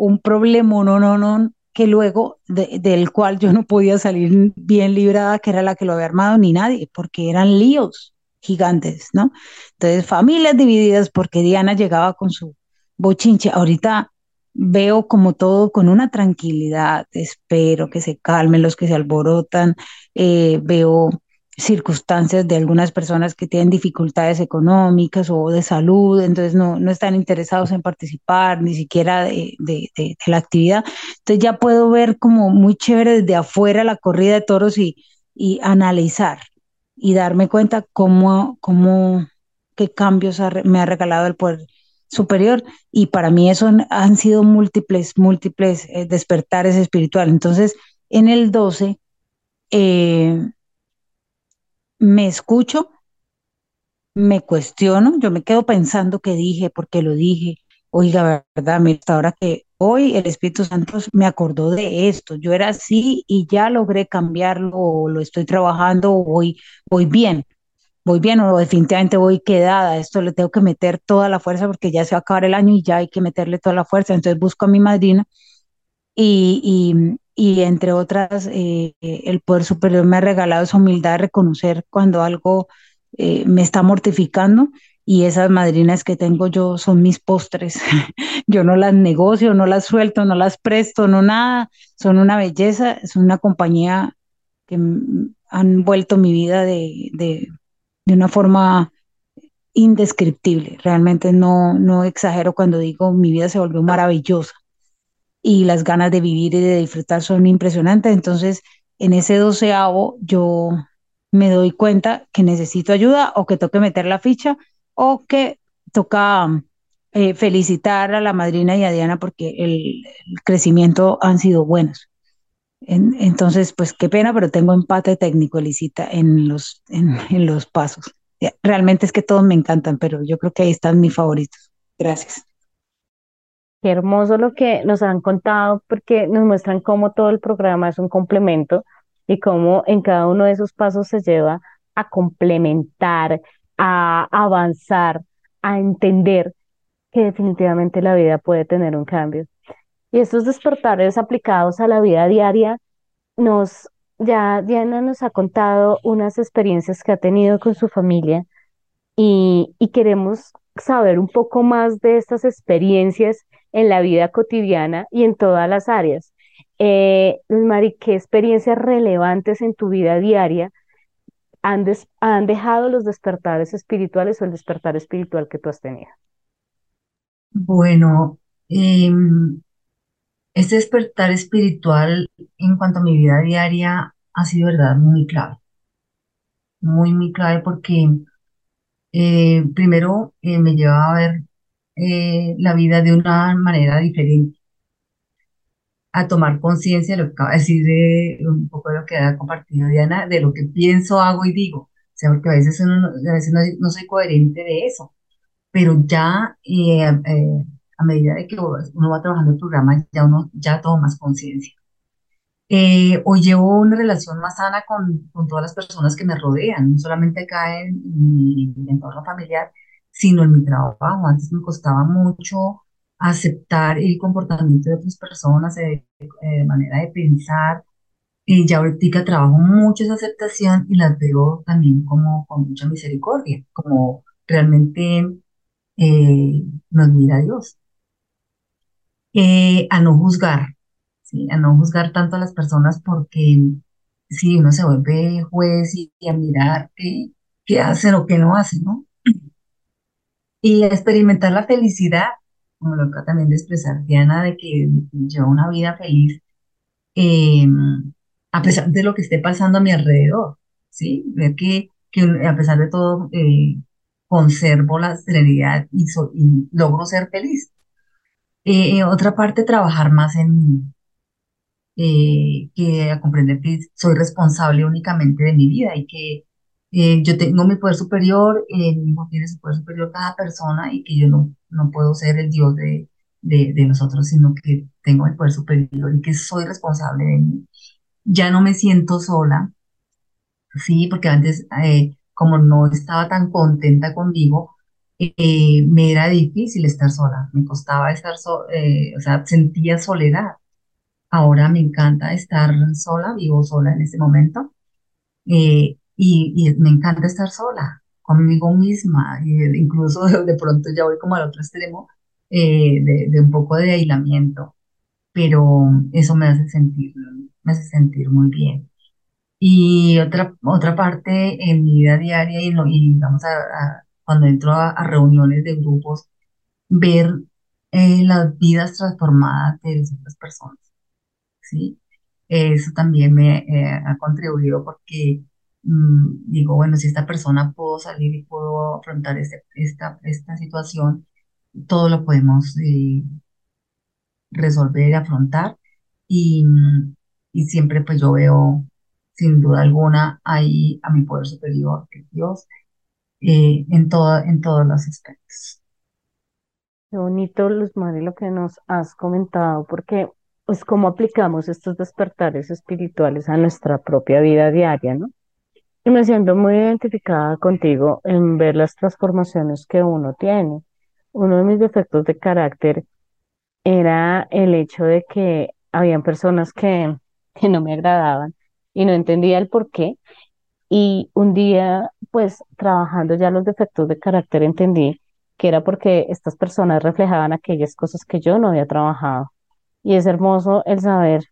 un problema, no, no, no, que luego del cual yo no podía salir bien librada, que era la que lo había armado, ni nadie, porque eran líos gigantes, ¿no? Entonces, familias divididas porque Diana llegaba con su bochinche. Ahorita veo como todo con una tranquilidad, espero que se calmen los que se alborotan, eh, veo circunstancias de algunas personas que tienen dificultades económicas o de salud, entonces no, no están interesados en participar ni siquiera de, de, la actividad. Entonces ya puedo ver como muy chévere desde afuera la corrida de toros y, y analizar y darme cuenta cómo, cómo qué cambios me ha regalado el poder superior y para mí eso han, sido múltiples, múltiples eh, despertares espirituales. Entonces, en el 12, eh, me escucho, me cuestiono, yo me quedo pensando qué dije, por qué lo dije. Oiga, verdad, hasta ahora que hoy el Espíritu Santo me acordó de esto. Yo era así y ya logré cambiarlo, o lo estoy trabajando, o voy, voy bien, voy bien, o definitivamente voy quedada. Esto le tengo que meter toda la fuerza porque ya se va a acabar el año y ya hay que meterle toda la fuerza. Entonces busco a mi madrina y, y, entre otras, eh, el Poder Superior me ha regalado esa humildad de reconocer cuando algo eh, me está mortificando y esas madrinas que tengo yo son mis postres. yo no las negocio, no las suelto, no las presto, no nada. Son una belleza, es una compañía que han vuelto mi vida de, de, de una forma indescriptible. Realmente no, no exagero cuando digo mi vida se volvió maravillosa y las ganas de vivir y de disfrutar son impresionantes. Entonces, en ese doceavo yo me doy cuenta que necesito ayuda o que tengo que meter la ficha o que toca eh, felicitar a la madrina y a Diana porque el, crecimiento han sido buenos. entonces, pues qué pena, pero tengo empate técnico, Elisita, en los, en, en los pasos. Realmente es que todos me encantan, pero yo creo que ahí están mis favoritos. Gracias. Qué hermoso lo que nos han contado porque nos muestran cómo todo el programa es un complemento y cómo en cada uno de esos pasos se lleva a complementar a avanzar, a entender que definitivamente la vida puede tener un cambio. Y estos despertares aplicados a la vida diaria, nos, ya Diana nos ha contado unas experiencias que ha tenido con su familia y, queremos saber un poco más de estas experiencias en la vida cotidiana y en todas las áreas. Eh, Mari, ¿qué experiencias relevantes en tu vida diaria han, han dejado los despertares espirituales o el despertar espiritual que tú has tenido? Bueno, eh, este despertar espiritual en cuanto a mi vida diaria ha sido, verdad, muy clave. Muy, muy clave porque eh, primero eh, me lleva a ver eh, la vida de una manera diferente a tomar conciencia de lo que acaba de decir, de un poco de lo que ha compartido Diana, de lo que pienso, hago y digo. O sea, porque a veces, a veces no, soy coherente de eso, pero ya eh, eh, a medida de que uno va trabajando el programa, ya uno ya toma más conciencia. Eh, hoy llevo una relación más sana con, con, todas las personas que me rodean, no solamente acá en, mi entorno familiar, sino en mi trabajo. Antes me costaba mucho aceptar el comportamiento de otras personas, de, eh, manera de pensar. y ya ahorita trabajo mucho esa aceptación y las veo también como con mucha misericordia, como realmente eh, nos mira Dios. Eh, a no juzgar, ¿sí? a no juzgar tanto a las personas porque si uno se vuelve juez y, a mirar qué, qué o qué no hacen, ¿no? Y experimentar la felicidad como lo acaba también de expresar Diana, de que lleva una vida feliz eh, a pesar de lo que esté pasando a mi alrededor, ¿sí? Ver que, que a pesar de todo eh, conservo la serenidad y, logro ser feliz. Eh, otra parte, trabajar más en mí, que a comprender que soy responsable únicamente de mi vida y que eh, yo tengo mi poder superior, eh, mi hijo tiene su poder superior cada persona y que yo no, no puedo ser el Dios de, de, de los otros, sino que tengo el poder superior y que soy responsable de mí. Ya no me siento sola, sí, porque antes, eh, como no estaba tan contenta conmigo, eh, me era difícil estar sola, me costaba estar sola, o sea, sentía soledad. Ahora me encanta estar sola, vivo sola en este momento. Eh, y, me encanta estar sola conmigo misma, y incluso de, pronto ya voy como al otro extremo eh, de, un poco de aislamiento, pero eso me hace sentir, me hace sentir muy bien. Y otra, otra parte en mi vida diaria y, y vamos a, cuando entro a, reuniones de grupos, ver eh, las vidas transformadas de las otras personas, ¿sí? Eso también me eh, ha contribuido porque Mm, digo, bueno, si esta persona pudo salir y pudo afrontar este, esta, esta situación, todo lo podemos eh, resolver y afrontar. Y, y, siempre pues yo veo, sin duda alguna, ahí a mi poder superior, que Dios, eh, en, todo, en todos los aspectos. Qué bonito, Luz Mari, lo que nos has comentado, porque es cómo aplicamos estos despertares espirituales a nuestra propia vida diaria, ¿no? Y me siento muy identificada contigo en ver las transformaciones que uno tiene. Uno de mis defectos de carácter era el hecho de que habían personas que, que no me agradaban y no entendía el por qué. Y un día, pues trabajando ya los defectos de carácter, entendí que era porque estas personas reflejaban aquellas cosas que yo no había trabajado. Y es hermoso el saber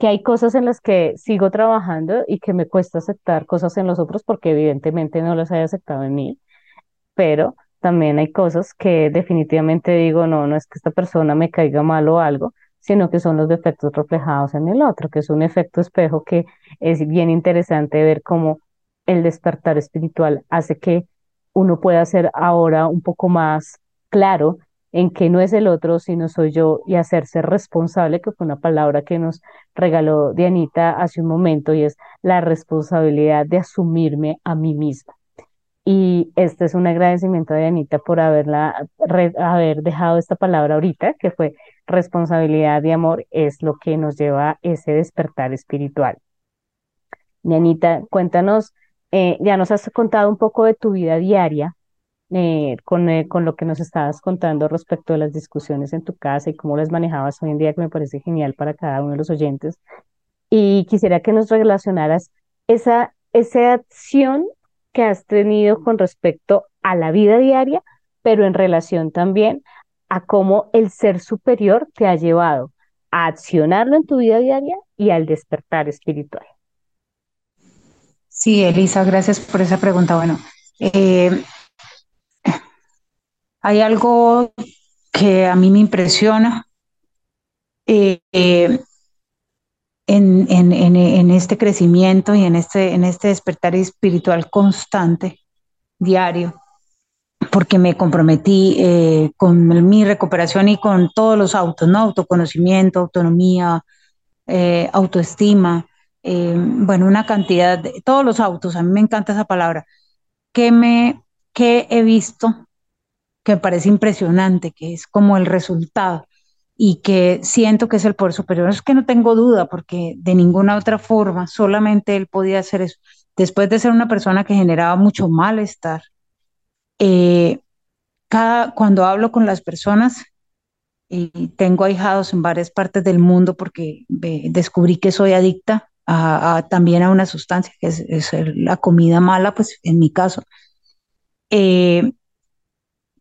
que hay cosas en las que sigo trabajando y que me cuesta aceptar cosas en los otros porque evidentemente no las he aceptado en mí, pero también hay cosas que definitivamente digo, no, no es que esta persona me caiga mal o algo, sino que son los defectos reflejados en el otro, que es un efecto espejo que es bien interesante ver cómo el despertar espiritual hace que uno pueda ser ahora un poco más claro en que no es el otro, sino soy yo, y hacerse responsable, que fue una palabra que nos regaló Dianita hace un momento, y es la responsabilidad de asumirme a mí misma. Y este es un agradecimiento a Dianita por haberla, haber dejado esta palabra ahorita, que fue responsabilidad y amor, es lo que nos lleva a ese despertar espiritual. Dianita, cuéntanos, eh, ya nos has contado un poco de tu vida diaria, eh, con, eh, con, lo que nos estabas contando respecto a las discusiones en tu casa y cómo las manejabas hoy en día, que me parece genial para cada uno de los oyentes. Y quisiera que nos relacionaras esa, esa acción que has tenido con respecto a la vida diaria, pero en relación también a cómo el ser superior te ha llevado a accionarlo en tu vida diaria y al despertar espiritual. Sí, Elisa, gracias por esa pregunta. Bueno, eh, hay algo que a mí me impresiona eh, eh, en, este crecimiento y en este, en este despertar espiritual constante, diario, porque me comprometí eh, con mi recuperación y con todos los autos, ¿no? Autoconocimiento, autonomía, autoestima, bueno, una cantidad de todos los autos, a mí me encanta esa palabra, que me que he visto que me parece impresionante, que es como el resultado y que siento que es el poder superior. Es que no tengo duda, porque de ninguna otra forma, solamente él podía hacer eso. Después de ser una persona que generaba mucho malestar, eh, cada, cuando hablo con las personas, y tengo ahijados en varias partes del mundo porque descubrí que soy adicta a, también a una sustancia, que es, la comida mala, pues en mi caso. Eh,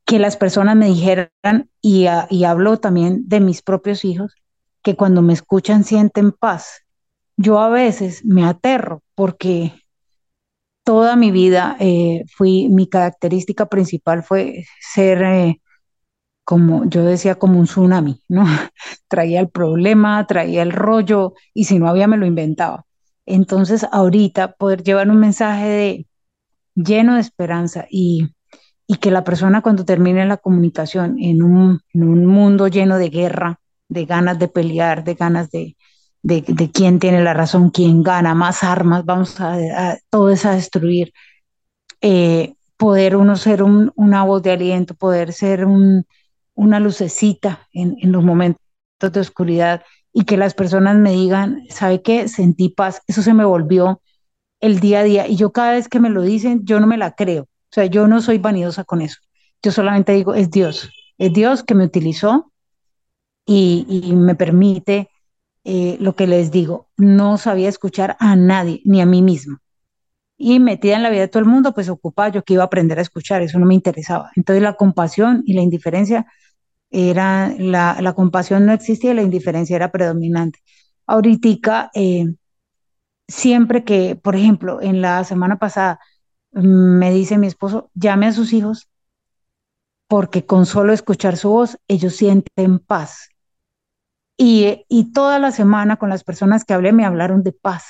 que las personas me dijeran, y, y hablo también de mis propios hijos, que cuando me escuchan sienten paz. Yo a veces me aterro porque toda mi vida eh, fui, mi característica principal fue ser, eh, como yo decía, como un tsunami, ¿no? traía el problema, traía el rollo y si no había me lo inventaba. Entonces ahorita poder llevar un mensaje de lleno de esperanza y y que la persona cuando termine la comunicación en un, mundo lleno de guerra, de ganas de pelear, de ganas de, de, quién tiene la razón, quién gana, más armas, vamos a, todo eso a destruir, eh, poder uno ser una voz de aliento, poder ser una lucecita en, en los momentos de oscuridad y que las personas me digan, ¿sabe qué? Sentí paz, eso se me volvió el día a día y yo cada vez que me lo dicen, yo no me la creo o sea, yo no soy vanidosa con eso. Yo solamente digo, es Dios. Es Dios que me utilizó y, me permite eh, lo que les digo. No sabía escuchar a nadie, ni a mí misma. Y metida en la vida de todo el mundo, pues ocupada yo que iba a aprender a escuchar, eso no me interesaba. Entonces la compasión y la indiferencia era, la, la compasión no existía y la indiferencia era predominante. Ahorita, eh, siempre que, por ejemplo, en la semana pasada, me dice mi esposo, llame a sus hijos porque con solo escuchar su voz ellos sienten paz. Y, y toda la semana con las personas que hablé me hablaron de paz.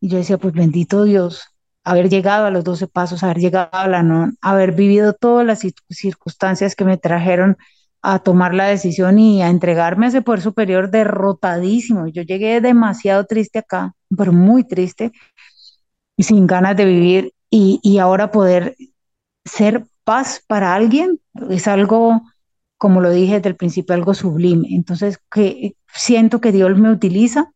Y yo decía, pues bendito Dios, haber llegado a los 12 pasos, haber llegado a la no, haber vivido todas las circunstancias que me trajeron a tomar la decisión y a entregarme a ese poder superior derrotadísimo. Yo llegué demasiado triste acá, pero muy triste y sin ganas de vivir y, ahora poder ser paz para alguien es algo como lo dije desde el principio, algo sublime. Entonces, que siento que Dios me utiliza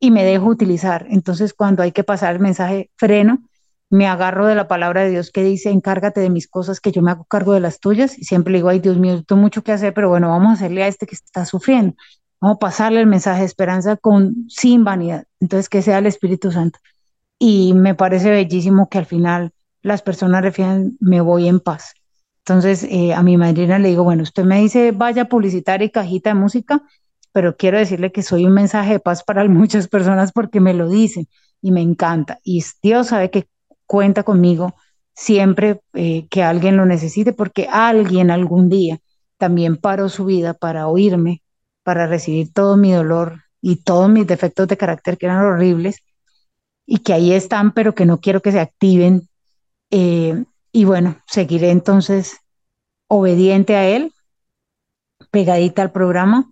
y me dejo utilizar. Entonces, cuando hay que pasar el mensaje, freno, me agarro de la palabra de Dios que dice, encárgate de mis cosas, que yo me hago cargo de las tuyas. Y siempre le digo, ay Dios mío, tengo mucho que hacer, pero bueno, vamos a hacerle a este que está sufriendo. Vamos a pasarle el mensaje de esperanza con, sin vanidad. Entonces, que sea el Espíritu Santo. Y me parece bellísimo que al final las personas refieran, me voy en paz. Entonces, eh, a mi madrina le digo, bueno, usted me dice, vaya publicitar y cajita de música, pero quiero decirle que soy un mensaje de paz para muchas personas porque me lo dicen y me encanta. Y Dios sabe que cuenta conmigo siempre eh, que alguien lo necesite porque alguien algún día también paró su vida para oírme para recibir todo mi dolor y todos mis defectos de carácter que eran horribles y que ahí están, pero que no quiero que se activen. Eh, y bueno, seguiré entonces obediente a él, pegadita al programa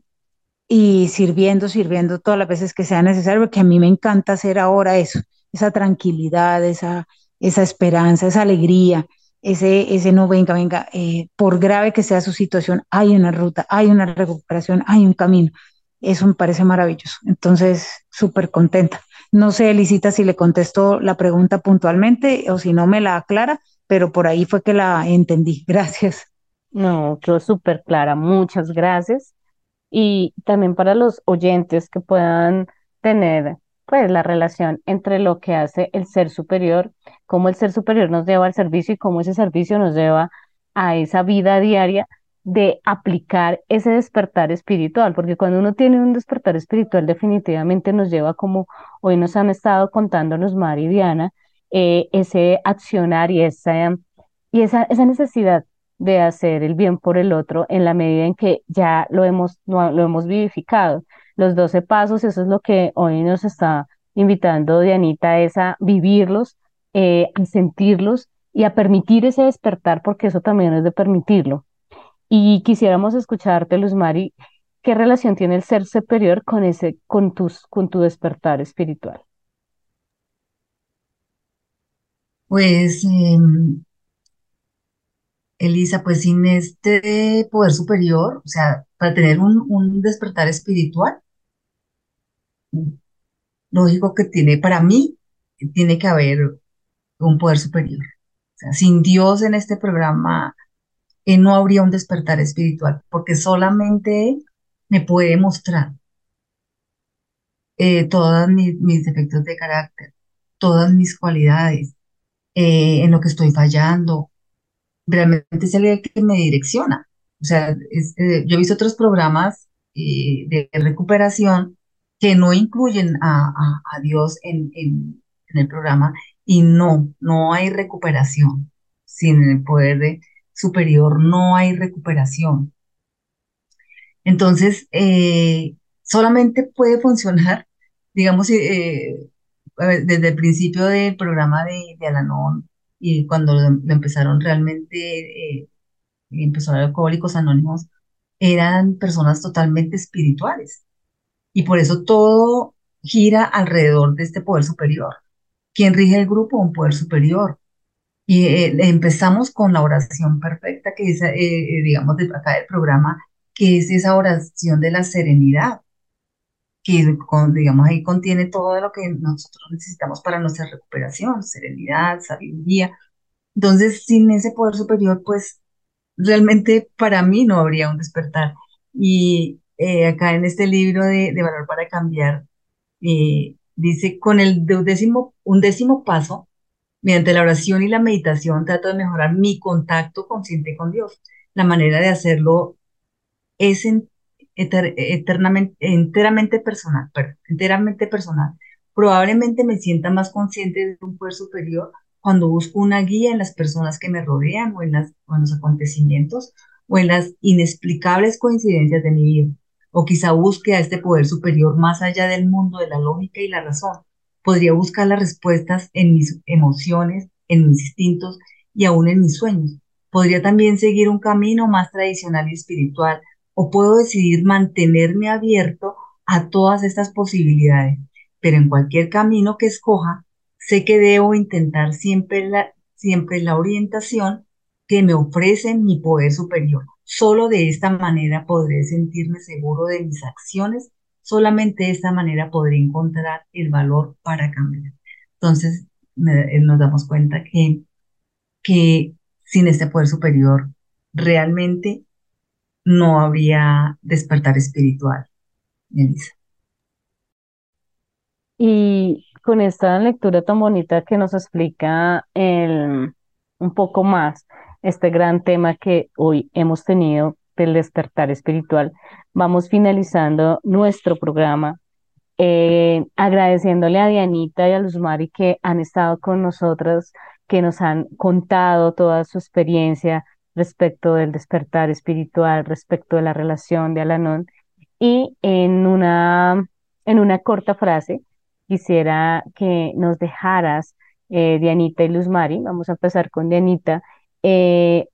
y sirviendo, sirviendo todas las veces que sea necesario, porque a mí me encanta hacer ahora eso, esa tranquilidad, esa, esa esperanza, esa alegría, ese, ese no venga, venga, eh, por grave que sea su situación, hay una ruta, hay una recuperación, hay un camino. Eso me parece maravilloso. Entonces, súper contenta. No sé, Elisita, si le contesto la pregunta puntualmente o si no me la aclara, pero por ahí fue que la entendí. Gracias. No, quedó súper clara. Muchas gracias. Y también para los oyentes que puedan tener pues la relación entre lo que hace el ser superior, cómo el ser superior nos lleva al servicio y cómo ese servicio nos lleva a esa vida diaria de aplicar ese despertar espiritual, porque cuando uno tiene un despertar espiritual definitivamente nos lleva como hoy nos han estado contándonos Mari y Diana, eh, ese accionar y esa, y esa, esa necesidad de hacer el bien por el otro en la medida en que ya lo hemos, lo hemos vivificado los 12 pasos, eso es lo que hoy nos está invitando Dianita, es a vivirlos, eh, a sentirlos y a permitir ese despertar, porque eso también es de permitirlo. Y quisiéramos escucharte, Luz Mari, ¿qué relación tiene el ser superior con, ese, con, tus, con tu despertar espiritual? Pues, em, Elisa, pues sin este poder superior, o sea, para tener un, un despertar espiritual, lógico que tiene, para mí, tiene que haber un poder superior. Sin Dios en este programa eh, no habría un despertar espiritual, porque solamente me puede mostrar eh, todos mis, defectos de carácter, todas mis cualidades, eh, en lo que estoy fallando. Realmente es el que me direcciona. O sea, yo he visto otros programas de recuperación que no incluyen a, Dios en, en, el programa y no, no hay recuperación. Sin el poder de, superior no hay recuperación. Entonces, eh, solamente puede funcionar, digamos, eh, desde el principio del programa de, de Alanón y cuando lo, empezaron realmente, eh, empezaron Alcohólicos Anónimos, eran personas totalmente espirituales y por eso todo gira alrededor de este poder superior. ¿Quién rige el grupo? Un poder superior. Y eh, empezamos con la oración perfecta, que es, eh, eh, digamos, de acá del programa, que es esa oración de la serenidad, que digamos ahí contiene todo lo que nosotros necesitamos para nuestra recuperación, serenidad, sabiduría. Entonces, sin ese poder superior, pues realmente para mí no habría un despertar. Y, eh, acá en este libro de, Valor para Cambiar, eh, dice, con el décimo, un décimo paso, mediante la oración y la meditación, trato de mejorar mi contacto consciente con Dios. La manera de hacerlo es eternamente, enteramente personal, enteramente personal. Probablemente me sienta más consciente de un poder superior cuando busco una guía en las personas que me rodean en, o en los acontecimientos o en las inexplicables coincidencias de mi vida o quizá busque a este poder superior más allá del mundo de la lógica y la razón. Podría buscar las respuestas en mis emociones, en mis instintos y aún en mis sueños. Podría también seguir un camino más tradicional y espiritual o puedo decidir mantenerme abierto a todas estas posibilidades. Pero en cualquier camino que escoja, sé que debo intentar siempre la, siempre la orientación que me ofrece mi poder superior Solo de esta manera podré sentirme seguro de mis acciones. Solamente de esta manera podré encontrar el valor para cambiar. Entonces, eh, nos damos cuenta que, que sin este poder superior realmente no habría despertar espiritual, Elisa. Y con esta lectura tan bonita que nos explica el, un poco más este gran tema que hoy hemos tenido despertar espiritual. Vamos finalizando nuestro programa eh, agradeciéndole a Dianita y a Luzmari que han estado con nosotros, que nos han contado toda su experiencia respecto del despertar espiritual, respecto de la relación de Alanón. Y en una, en una corta frase, quisiera que nos dejaras, eh, Dianita y Luzmari, vamos a empezar con Dianita, eh,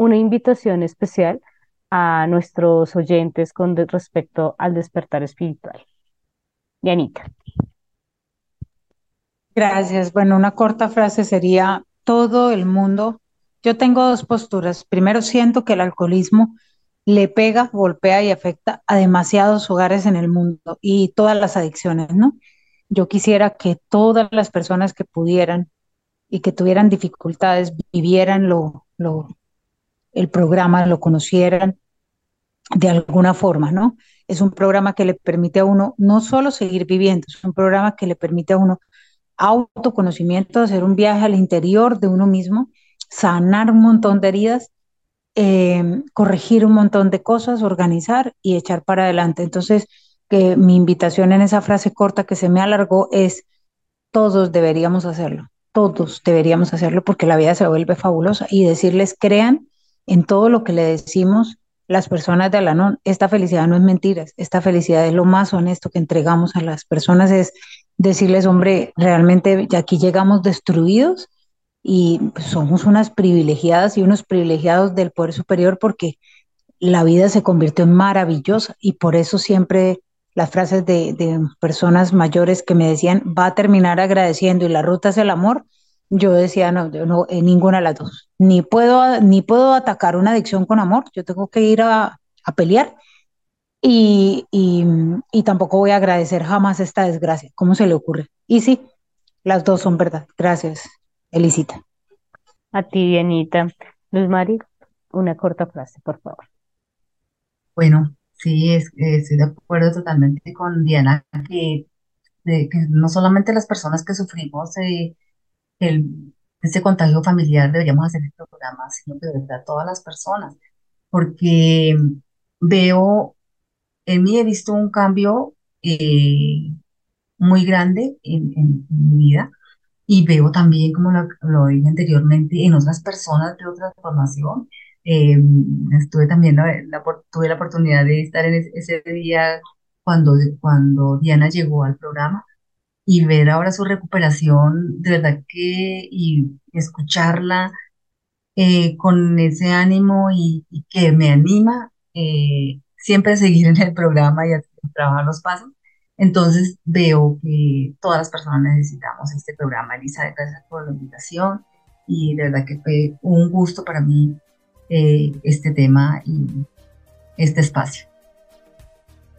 una invitación especial a nuestros oyentes con respecto al despertar espiritual. Dianita. Gracias. Bueno, una corta frase sería, todo el mundo, yo tengo dos posturas. Primero, siento que el alcoholismo le pega, golpea y afecta a demasiados hogares en el mundo y todas las adicciones, ¿no? Yo quisiera que todas las personas que pudieran y que tuvieran dificultades vivieran lo, lo, el programa, lo conocieran de alguna forma, ¿no? Es un programa que le permite a uno no solo seguir viviendo, es un programa que le permite a uno autoconocimiento, hacer un viaje al interior de uno mismo, sanar un montón de heridas, em, corregir un montón de cosas, organizar y echar para adelante. Entonces, que mi invitación en esa frase corta que se me alargó es, todos deberíamos hacerlo todos deberíamos hacerlo porque la vida se vuelve fabulosa y decirles, crean en todo lo que le decimos las personas de Alanón. Esta felicidad no es mentira, esta felicidad es lo más honesto que entregamos a las personas, es decirles, hombre, realmente aquí llegamos destruidos y somos unas privilegiadas y unos privilegiados del poder superior porque la vida se convirtió en maravillosa y por eso siempre las frases de, personas mayores que me decían, va a terminar agradeciendo y la ruta es el amor, yo decía, no, yo no, en ninguna de las dos. Ni puedo, ni puedo atacar una adicción con amor, yo tengo que ir a, pelear y, y, tampoco voy a agradecer jamás esta desgracia. ¿Cómo se le ocurre? Y sí, las dos son verdad. Gracias, Elisita. A ti, Dianita. Luz Mari, una corta frase, por favor. Bueno, Sí, es, estoy de acuerdo totalmente con Diana, que, no solamente las personas que sufrimos eh, el, este contagio familiar deberíamos hacer el programa, sino de verdad todas las personas, porque veo, en mí he visto un cambio eh, muy grande en, en, mi vida y veo también, como lo, lo dije anteriormente, en otras personas de otra formación eh, estuve también, la, tuve la oportunidad de estar en ese, día cuando, cuando Diana llegó al programa y ver ahora su recuperación, de verdad que, y escucharla eh, con ese ánimo y, que me anima eh, siempre a seguir en el programa y a trabajar los pasos. Entonces veo que todas las personas necesitamos este programa. Elisa, gracias por la invitación y de verdad que fue un gusto para mí eh, este tema y este espacio.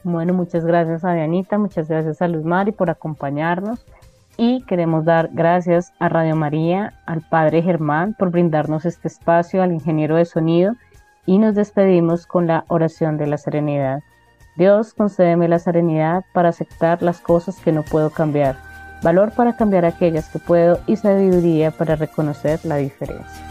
Bueno, muchas gracias a Dianita, muchas gracias a Luz Mari por acompañarnos y queremos dar gracias a Radio María, al Padre Germán por brindarnos este espacio, al ingeniero de sonido y nos despedimos con la oración de la serenidad. Dios, concédeme la serenidad para aceptar las cosas que no puedo cambiar, valor para cambiar aquellas que puedo y sabiduría para reconocer la diferencia.